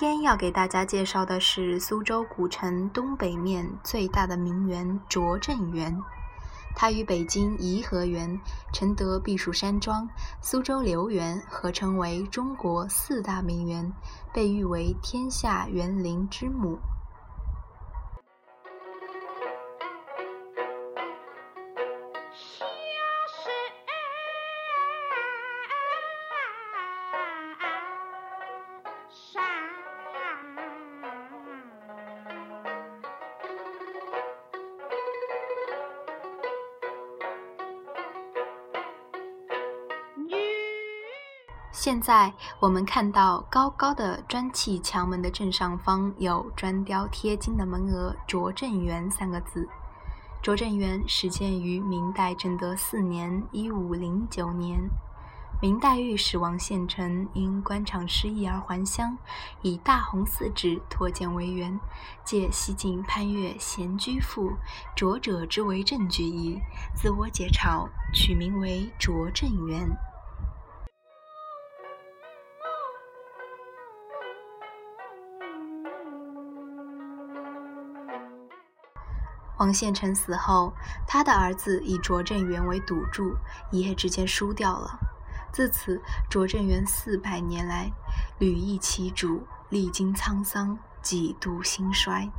今天要给大家介绍的是苏州古城东北面最大的名园拙政园。它与北京颐和园、承德避暑山庄、苏州留园合称为中国四大名园，被誉为天下园林之母。现在我们看到高高的砖砌墙门的正上方有砖雕贴金的门额“拙政园”三个字。拙政园始建于明代正德四年（一五零九年），明代御史王献臣因官场失意而还乡，以大红四纸托建为园，借西晋潘岳《闲居赋》“拙者之为政”句意，自我解嘲，取名为拙政园。黄献臣死后，他的儿子以拙政园为赌注，一夜之间输掉了。自此，拙政园四百年来屡易其主，历经沧桑，几度兴衰。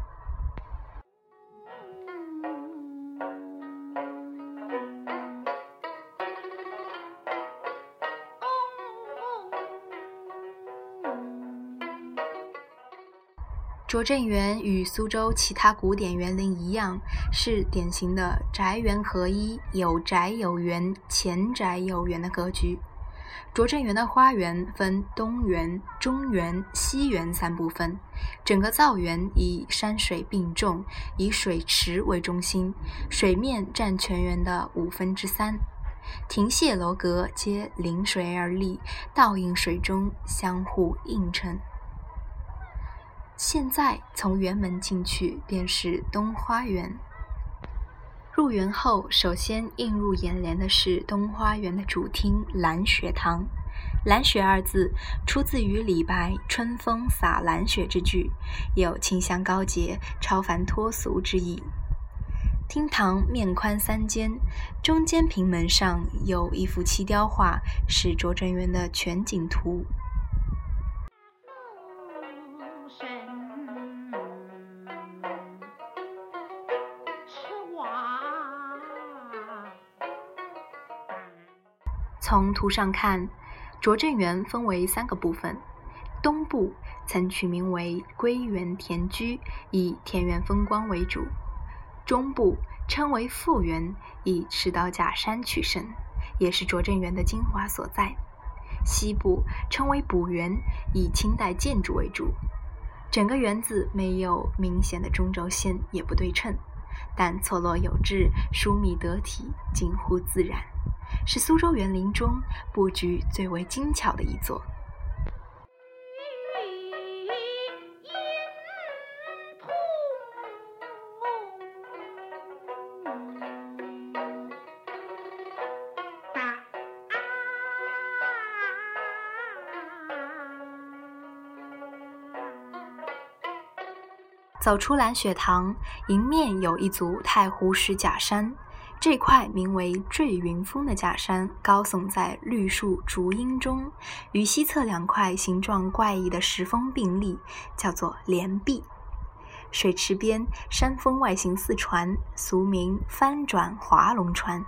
拙政园与苏州其他古典园林一样，是典型的宅园合一、有宅有园、前宅有园的格局。拙政园的花园分东园、中园、西园三部分，整个造园以山水并重，以水池为中心，水面占全园的五分之三，亭榭楼阁皆临水而立，倒映水中，相互映衬。现在从园门进去，便是东花园。入园后，首先映入眼帘的是东花园的主厅蓝雪堂。蓝雪二字出自于李白“春风洒蓝雪”之句，有清香高洁、超凡脱俗之意。厅堂面宽三间，中间平门上有一幅漆雕画，是拙政园的全景图。从图上看，拙政园分为三个部分。东部曾取名为归园田居，以田园风光为主；中部称为富园，以赤道假山取胜，也是拙政园的精华所在；西部称为补园，以清代建筑为主。整个园子没有明显的中轴线，也不对称，但错落有致，疏密得体，近乎自然。是苏州园林中布局最为精巧的一座。走出蓝雪堂，迎面有一组太湖石假山。这块名为“坠云峰”的假山，高耸在绿树竹荫中，与西侧两块形状怪异的石峰并立，叫做连壁。水池边，山峰外形似船，俗名“翻转划龙船”。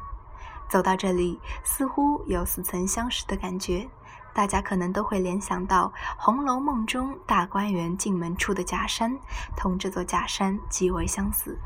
走到这里，似乎有似曾相识的感觉，大家可能都会联想到《红楼梦》中大观园进门处的假山，同这座假山极为相似。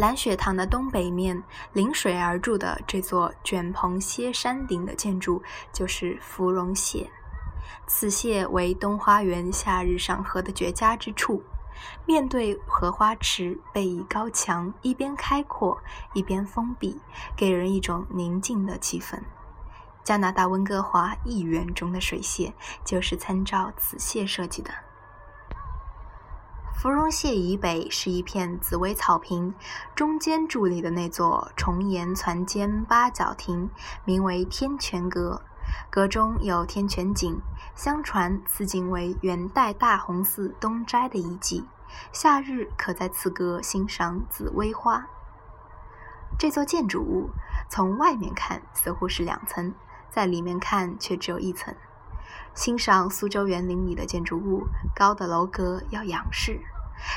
蓝雪堂的东北面临水而筑的这座卷棚歇山顶的建筑，就是芙蓉榭。此榭为东花园夏日赏荷的绝佳之处。面对荷花池，背倚高墙，一边开阔，一边封闭，给人一种宁静的气氛。加拿大温哥华一园中的水榭就是参照此榭设计的。芙蓉榭以北是一片紫薇草坪，中间伫立的那座重檐攒尖八角亭，名为天泉阁。阁中有天泉井，相传此井为元代大洪寺东斋的遗迹。夏日可在此阁欣赏紫薇花。这座建筑物从外面看似乎是两层，在里面看却只有一层。欣赏苏州园林里的建筑物，高的楼阁要仰视。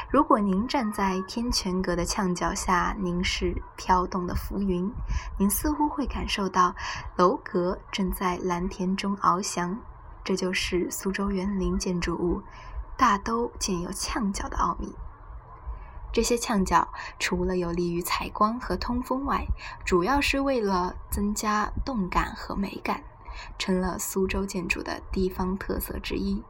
如果您站在天泉阁的墙角下凝视飘动的浮云，您似乎会感受到楼阁正在蓝天中翱翔。这就是苏州园林建筑物大都建有墙角的奥秘。这些墙角除了有利于采光和通风外，主要是为了增加动感和美感，成了苏州建筑的地方特色之一。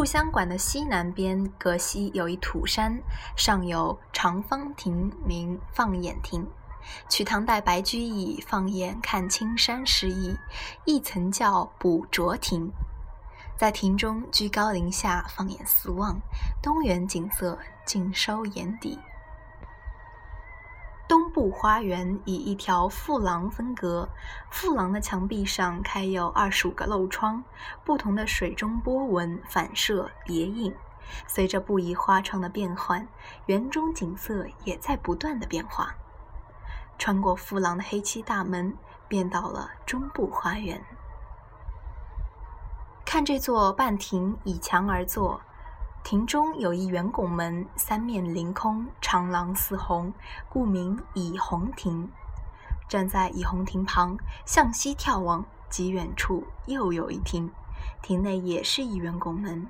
入香馆的西南边，隔西有一土山，上有长方亭，名放眼亭，取唐代白居易放眼看青山诗意，亦曾叫捕捉亭。在亭中居高临下放眼四望，东园景色尽收眼底。东部花园以一条复廊分隔，复廊的墙壁上开有二十五个漏窗，不同的水中波纹反射叠影。随着布宜花窗的变换，园中景色也在不断的变化。穿过复廊的黑漆大门，便到了中部花园。看这座半亭倚墙而坐。亭中有一圆拱门，三面临空，长廊似虹，故名倚虹亭。站在倚虹亭旁，向西眺望，极远处又有一亭，亭内也是一圆拱门，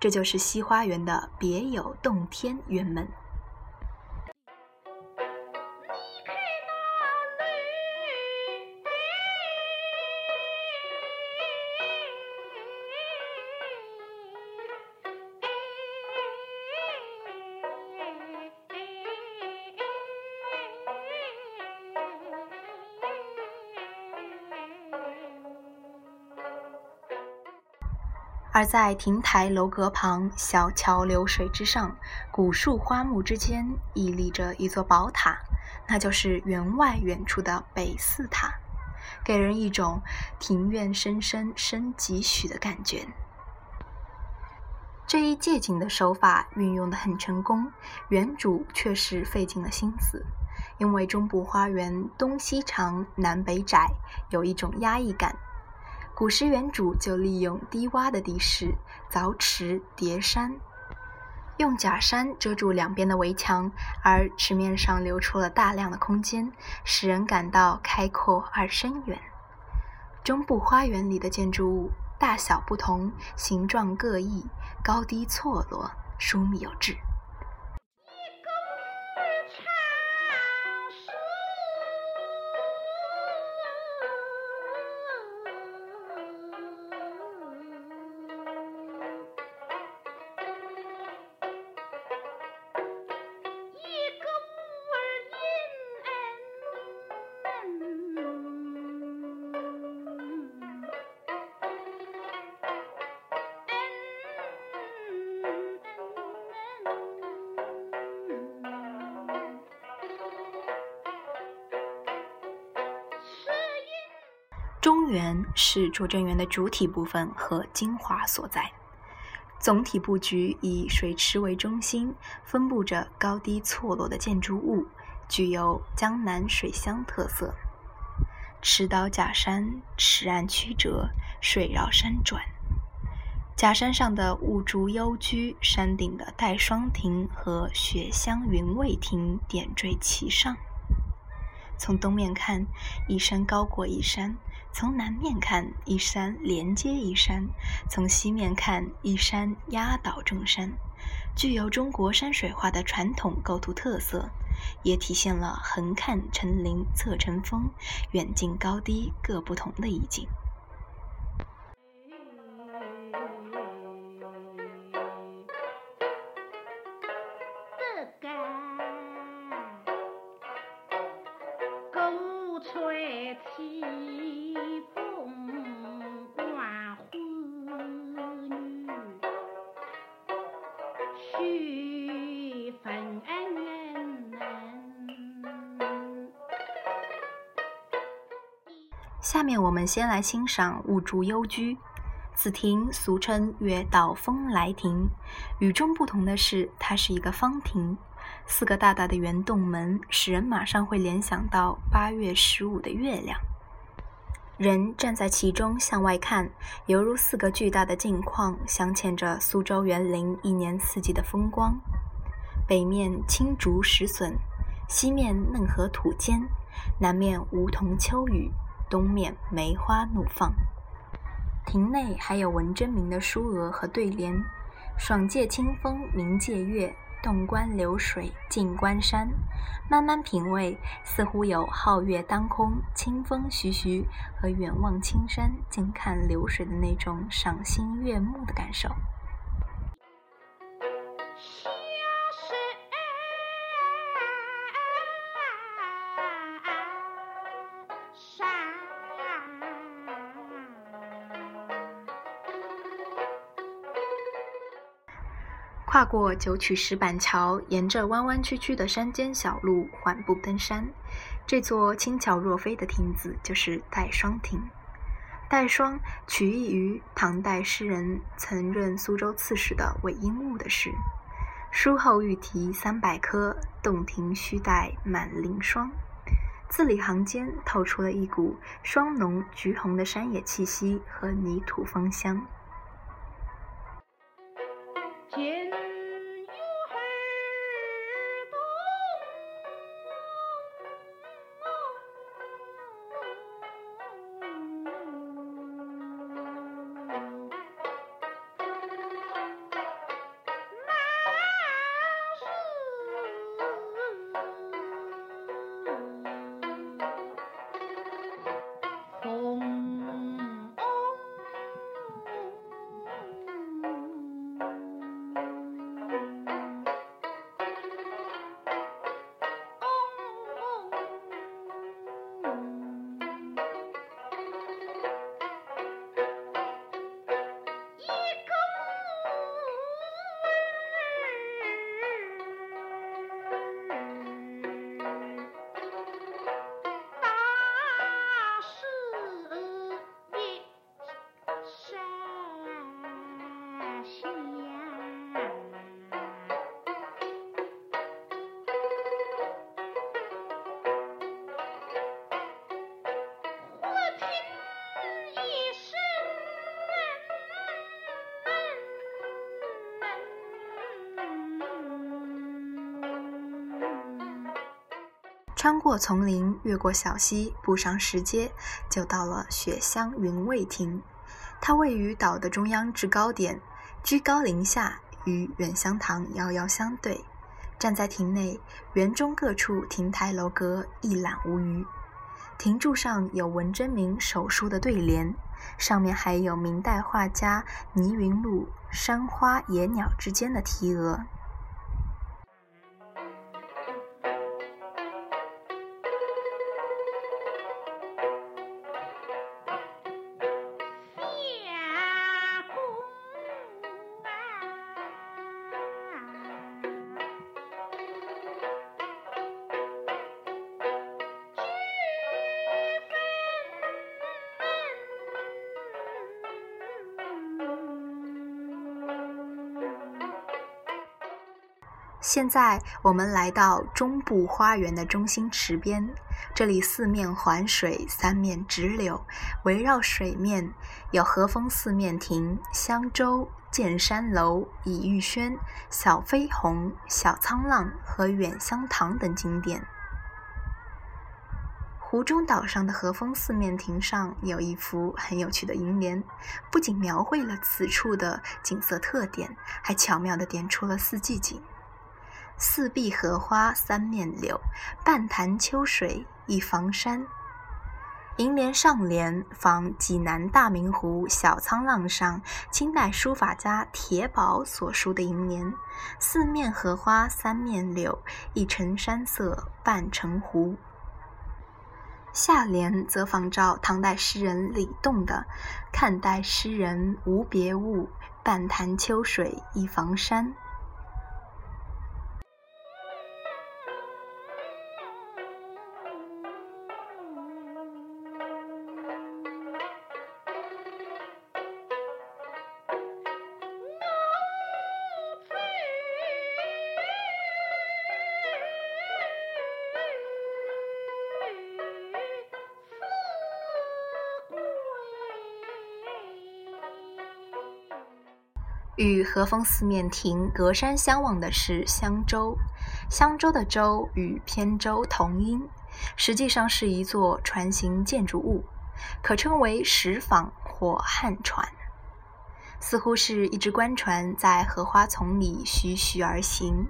这就是西花园的别有洞天园门。而在亭台楼阁旁、小桥流水之上、古树花木之间，屹立着一座宝塔，那就是园外远处的北寺塔，给人一种庭院深深深几许的感觉。这一借景的手法运用得很成功，园主确实费尽了心思，因为中部花园东西长、南北窄，有一种压抑感。古时园主就利用低洼的地势凿池叠山，用假山遮住两边的围墙，而池面上留出了大量的空间，使人感到开阔而深远。中部花园里的建筑物大小不同，形状各异，高低错落，疏密有致。是拙政园的主体部分和精华所在。总体布局以水池为中心，分布着高低错落的建筑物，具有江南水乡特色。池岛假山，池岸曲折，水绕山转。假山上的雾竹幽居，山顶的带霜亭和雪乡云味亭点缀其上。从东面看，一山高过一山；从南面看，一山连接一山；从西面看，一山压倒众山，具有中国山水画的传统构图特色，也体现了横看成岭侧成峰，远近高低各不同的意境。先来欣赏雾竹幽居。此亭俗称月岛风来亭，与众不同的是，它是一个方亭，四个大大的圆洞门，使人马上会联想到八月十五的月亮。人站在其中向外看，犹如四个巨大的镜框，镶嵌着苏州园林一年四季的风光。北面青竹石笋，西面嫩荷土坚，南面梧桐秋雨。东面梅花怒放，亭内还有文征明的书额和对联：“爽借清风，明借月，洞观流水，静观山。”慢慢品味，似乎有皓月当空、清风徐徐和远望青山、近看流水的那种赏心悦目的感受。跨过九曲石板桥，沿着弯弯曲曲的山间小路缓步登山。这座轻巧若飞的亭子就是戴霜亭。戴霜取意于唐代诗人曾任苏州刺史的韦应物的诗：“书后玉题三百颗，洞庭须带满林霜。”字里行间透出了一股霜浓橘红的山野气息和泥土芳香。穿过丛林，越过小溪，步上石阶，就到了雪乡云味亭。它位于岛的中央制高点，居高临下，与远香堂遥遥相对。站在亭内，园中各处亭台楼阁一览无余。亭柱上有文征明手书的对联，上面还有明代画家倪云路“山花野鸟”之间的题额。现在我们来到中部花园的中心池边，这里四面环水，三面直柳，围绕水面有和风四面亭、香洲、剑山楼、倚玉轩、小飞鸿、小沧浪和远香堂等景点。湖中岛上的和风四面亭上有一幅很有趣的楹联，不仅描绘了此处的景色特点，还巧妙地点出了四季景。四壁荷花三面柳，半潭秋水一房山。楹联上联仿济南大明湖小沧浪上清代书法家铁宝所书的楹联：“四面荷花三面柳，一城山色半城湖。”下联则仿照唐代诗人李栋的“看待诗人无别物，半潭秋水一房山”。与和风四面亭隔山相望的是香洲，香洲的“洲”与扁舟同音，实际上是一座船形建筑物，可称为石舫或旱船，似乎是一只官船在荷花丛里徐徐而行。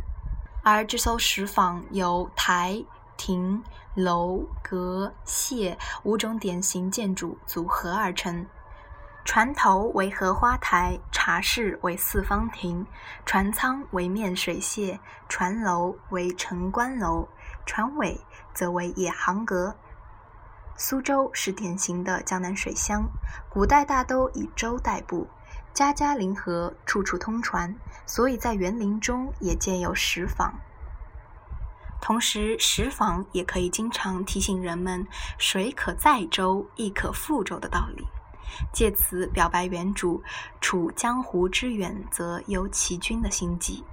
而这艘石舫由台、亭、楼、阁、榭五种典型建筑组合而成。船头为荷花台，茶室为四方亭，船舱为面水榭，船楼为城关楼，船尾则为野行阁。苏州是典型的江南水乡，古代大都以舟代步，家家临河，处处通船，所以在园林中也建有石舫。同时，石舫也可以经常提醒人们“水可载舟，亦可覆舟”的道理。借此表白原主处江湖之远则忧其君的心迹。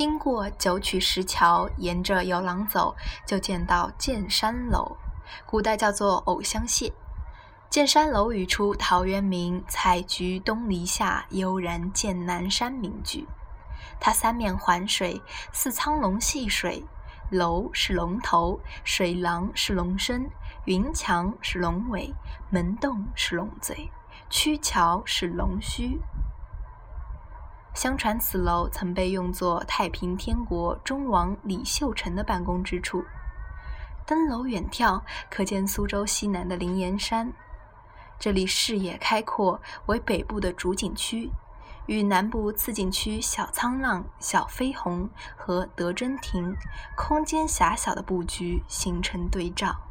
经过九曲石桥，沿着游廊走，就见到剑山楼，古代叫做藕香榭。剑山楼语出陶渊明“采菊东篱下，悠然见南山”名句。它三面环水，似苍龙戏水。楼是龙头，水廊是龙身，云墙是龙尾，门洞是龙嘴，曲桥是龙须。相传此楼曾被用作太平天国忠王李秀成的办公之处。登楼远眺，可见苏州西南的灵岩山。这里视野开阔，为北部的主景区，与南部次景区小沧浪、小飞鸿和德真亭空间狭小的布局形成对照。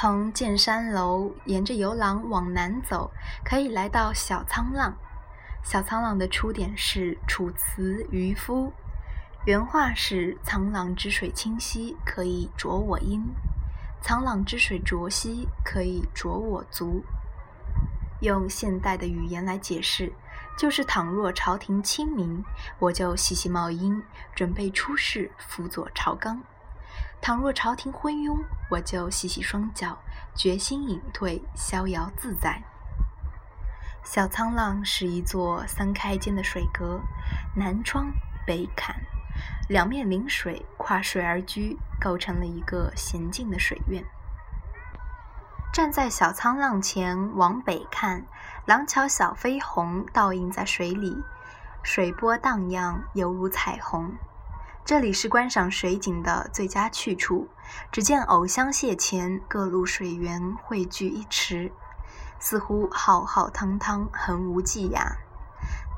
从剑山楼沿着游廊往南走，可以来到小沧浪。小沧浪的出典是楚辞渔夫，原话是“沧浪之水清兮，可以濯我缨；沧浪之水浊兮，可以濯我足。”用现代的语言来解释，就是倘若朝廷清明，我就洗洗帽缨，准备出仕，辅佐朝纲；倘若朝廷昏庸，我就洗洗双脚，决心隐退，逍遥自在。小沧浪是一座三开间的水阁，南窗北坎，两面临水，跨水而居，构成了一个娴静的水院。站在小沧浪前往北看，廊桥小飞鸿倒映在水里，水波荡漾，犹如彩虹。这里是观赏水景的最佳去处。只见藕香榭前各路水源汇聚一池。似乎浩浩汤汤，横无际涯。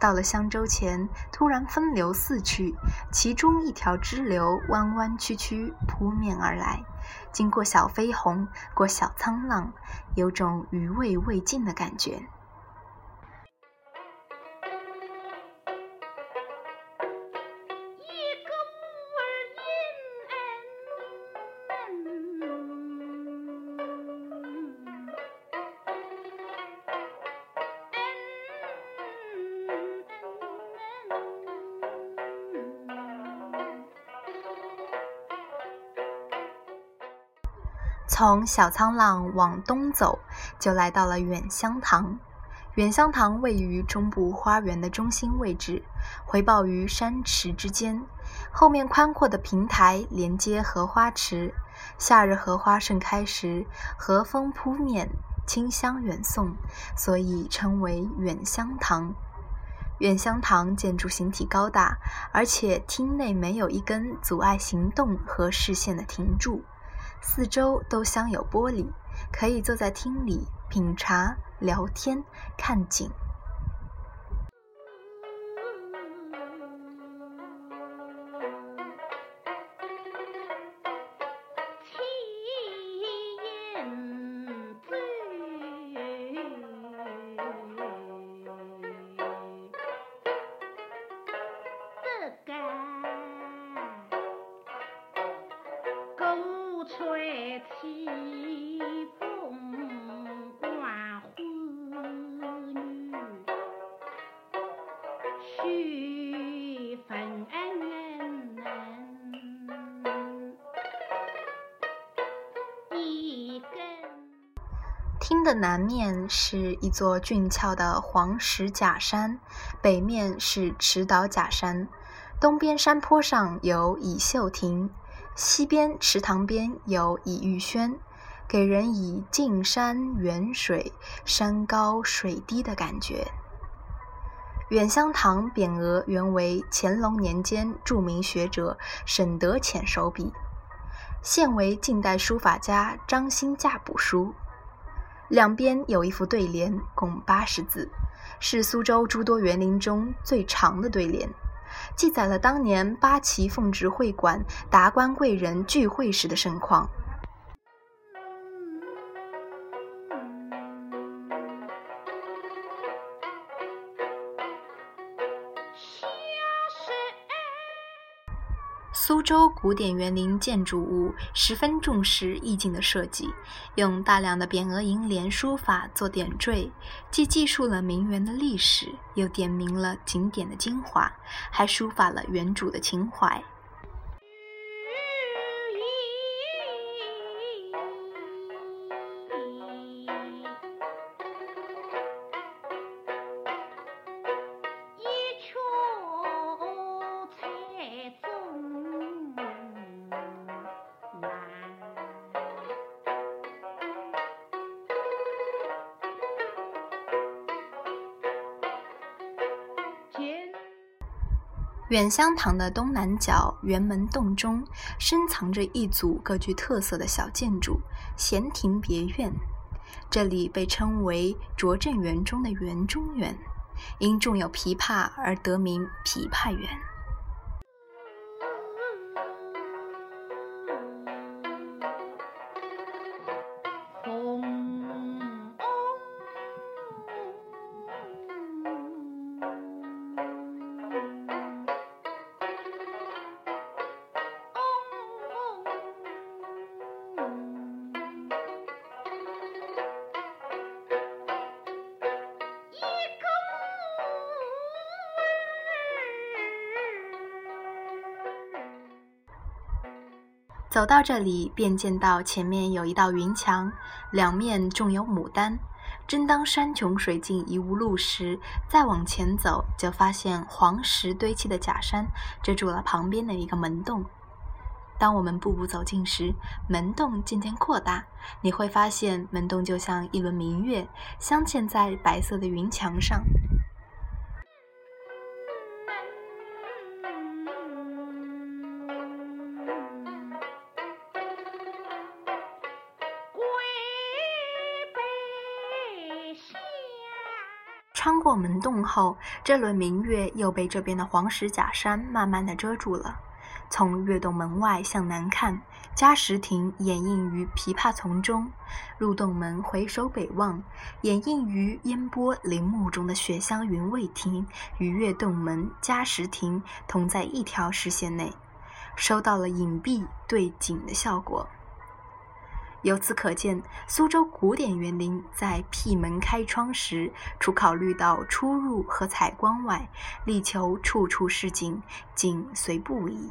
到了香洲前，突然分流四去，其中一条支流弯弯曲曲扑面而来，经过小飞鸿，过小沧浪，有种余味未尽的感觉。从小沧浪往东走，就来到了远香堂。远香堂位于中部花园的中心位置，回报于山池之间。后面宽阔的平台连接荷花池。夏日荷花盛开时，和风扑面，清香远送，所以称为远香堂。远香堂建筑形体高大，而且厅内没有一根阻碍行动和视线的亭柱。四周都镶有玻璃，可以坐在厅里品茶、聊天、看景。一座俊俏的黄石假山，北面是池岛假山。东边山坡上有倚秀亭，西边池塘边有倚玉轩，给人以近山远水、山高水低的感觉。远香堂匾额原为乾隆年间著名学者沈德潜手笔，现为近代书法家张欣驾补书。两边有一副对联，共八十字，是苏州诸多园林中最长的对联。记载了当年八旗奉旨会馆达官贵人聚会时的盛况。周古典园林建筑物十分重视意境的设计，用大量的匾额楹联书法做点缀，既记述了名园的历史，又点明了景点的精华，还抒发了园主的情怀。远香堂的东南角圆门洞中，深藏着一组各具特色的小建筑——闲庭别院。这里被称为拙政园中的园中园，因种有枇杷而得名枇杷园。走到这里，便见到前面有一道云墙，两面种有牡丹。正当山穷水尽疑无路时，再往前走，就发现黄石堆砌的假山遮住了旁边的一个门洞。当我们步步走近时，门洞渐渐扩大，你会发现门洞就像一轮明月，镶嵌在白色的云墙上。穿过门洞后，这轮明月又被这边的黄石假山慢慢的遮住了。从月洞门外向南看，嘉石亭掩映于枇杷丛中；入洞门回首北望，掩映于烟波林木中的雪香云蔚亭与月洞门、嘉石亭同在一条视线内，收到了隐蔽对景的效果。由此可见，苏州古典园林在辟门开窗时，除考虑到出入和采光外，力求处处是景，景随不移。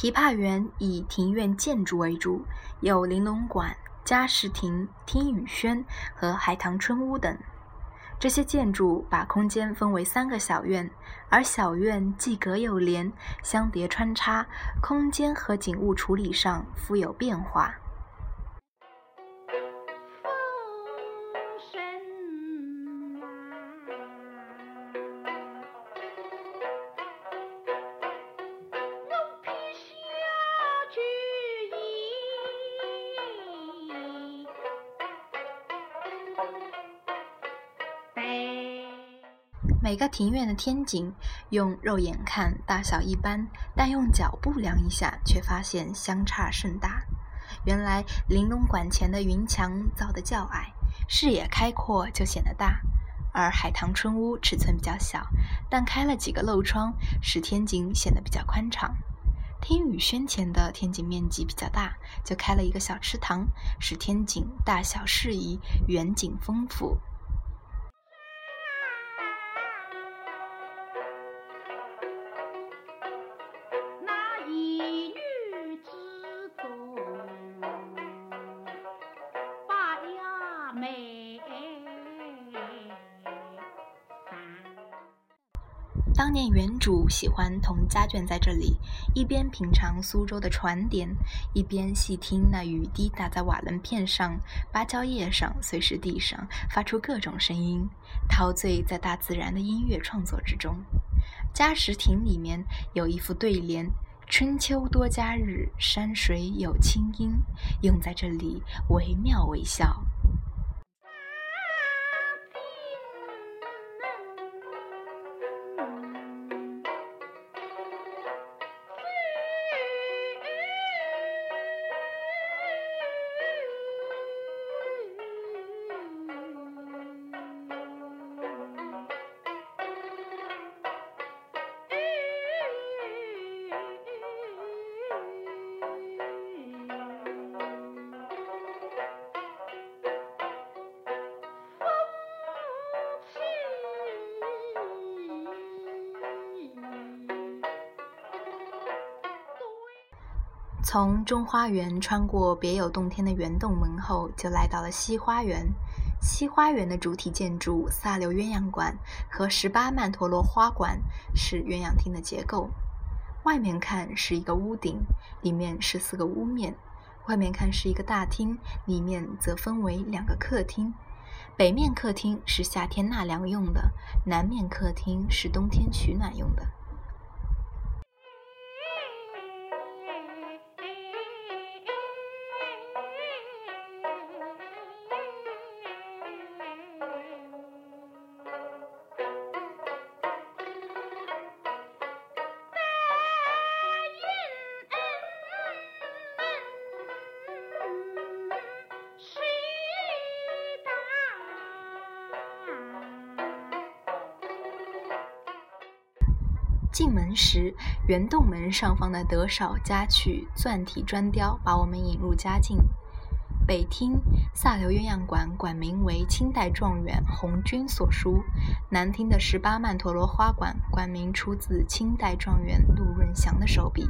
琵琶园以庭院建筑为主，有玲珑馆、嘉石亭、听雨轩和海棠春屋等。这些建筑把空间分为三个小院，而小院既隔又连，相叠穿插，空间和景物处理上富有变化。每个庭院的天井，用肉眼看大小一般，但用脚步量一下，却发现相差甚大。原来玲珑馆前的云墙造得较矮，视野开阔就显得大；而海棠春屋尺寸比较小，但开了几个漏窗，使天井显得比较宽敞。听雨轩前的天井面积比较大，就开了一个小池塘，使天井大小适宜，远景丰富。喜欢同家眷在这里，一边品尝苏州的船点，一边细听那雨滴打在瓦楞片上、芭蕉叶上、碎石地上，发出各种声音，陶醉在大自然的音乐创作之中。嘉实亭里面有一副对联：“春秋多佳日，山水有清音”，用在这里惟妙惟肖。从中花园穿过别有洞天的圆洞门后，就来到了西花园。西花园的主体建筑萨流鸳鸯馆和十八曼陀罗花馆是鸳鸯厅的结构。外面看是一个屋顶，里面是四个屋面；外面看是一个大厅，里面则分为两个客厅。北面客厅是夏天纳凉用的，南面客厅是冬天取暖用的。时，圆洞门上方的德少家曲钻体砖雕把我们引入佳境。北厅萨流鸳鸯馆馆名为清代状元红军所书，南厅的十八曼陀罗花馆馆名出自清代状元陆润祥的手笔。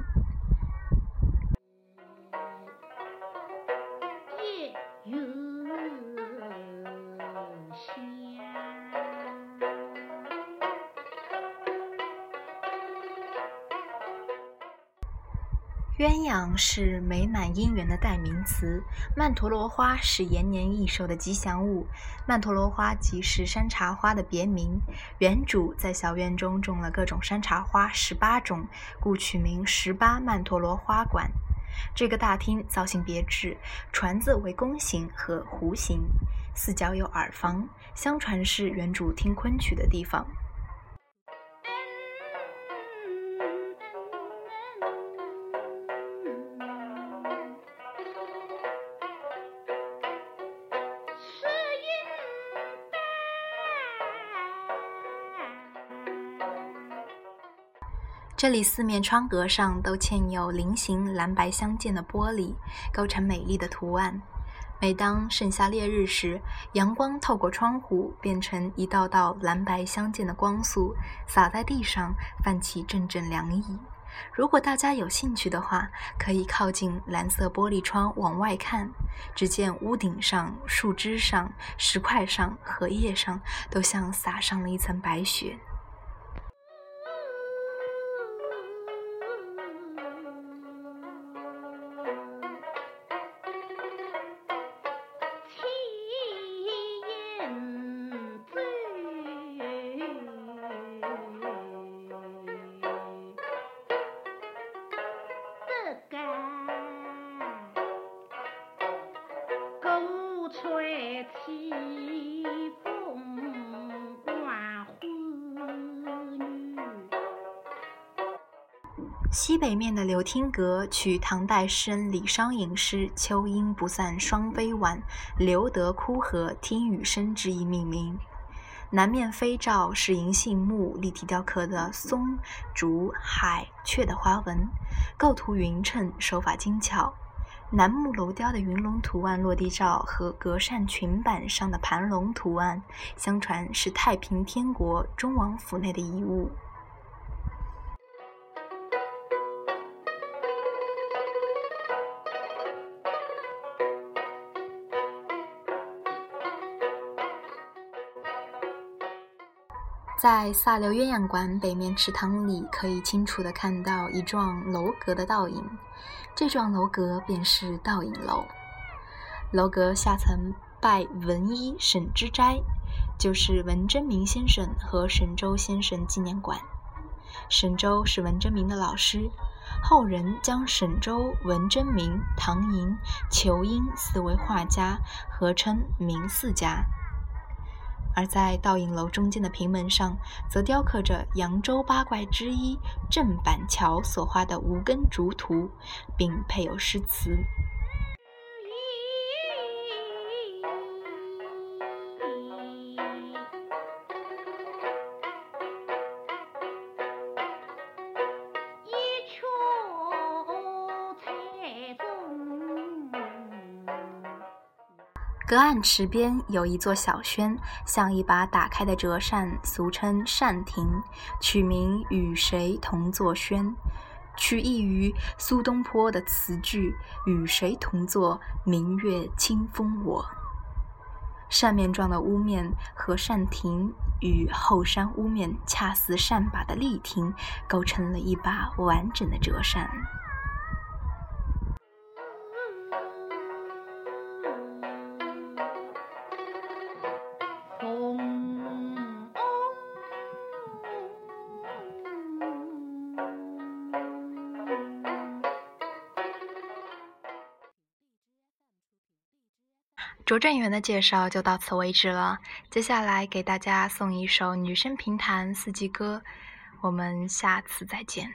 是美满姻缘的代名词，曼陀罗花是延年益寿的吉祥物。曼陀罗花即是山茶花的别名。原主在小院中种了各种山茶花十八种，故取名十八曼陀罗花馆。这个大厅造型别致，船子为弓形和弧形，四角有耳房，相传是原主听昆曲的地方。这里四面窗格上都嵌有菱形蓝白相间的玻璃，构成美丽的图案。每当盛夏烈日时，阳光透过窗户，变成一道道蓝白相间的光束，洒在地上，泛起阵阵凉意。如果大家有兴趣的话，可以靠近蓝色玻璃窗往外看，只见屋顶上、树枝上、石块上、荷叶上，都像洒上了一层白雪。柳厅阁取唐代诗人李商隐诗“秋阴不散双飞晚，留得枯荷听雨声”之意命名。南面飞罩是银杏木立体雕刻的松、竹、海、雀的花纹，构图匀称，手法精巧。楠木楼雕的云龙图案落地照和隔扇裙板上的盘龙图案，相传是太平天国忠王府内的遗物。在萨流鸳鸯馆北面池塘里，可以清楚地看到一幢楼阁的倒影。这幢楼阁便是倒影楼。楼阁下层拜文一沈之斋，就是文征明先生和沈周先生纪念馆。沈周是文征明的老师，后人将沈周、文征明、唐寅、裘英四位画家合称明四家。而在倒影楼中间的平门上，则雕刻着扬州八怪之一郑板桥所画的无根竹图，并配有诗词。隔岸池边有一座小轩，像一把打开的折扇，俗称扇亭，取名与谁同坐轩，取意于苏东坡的词句“与谁同坐，明月清风我”。扇面状的屋面和扇亭与后山屋面恰似扇把的立亭，构成了一把完整的折扇。拙政园的介绍就到此为止了。接下来给大家送一首《女生评弹四季歌》，我们下次再见。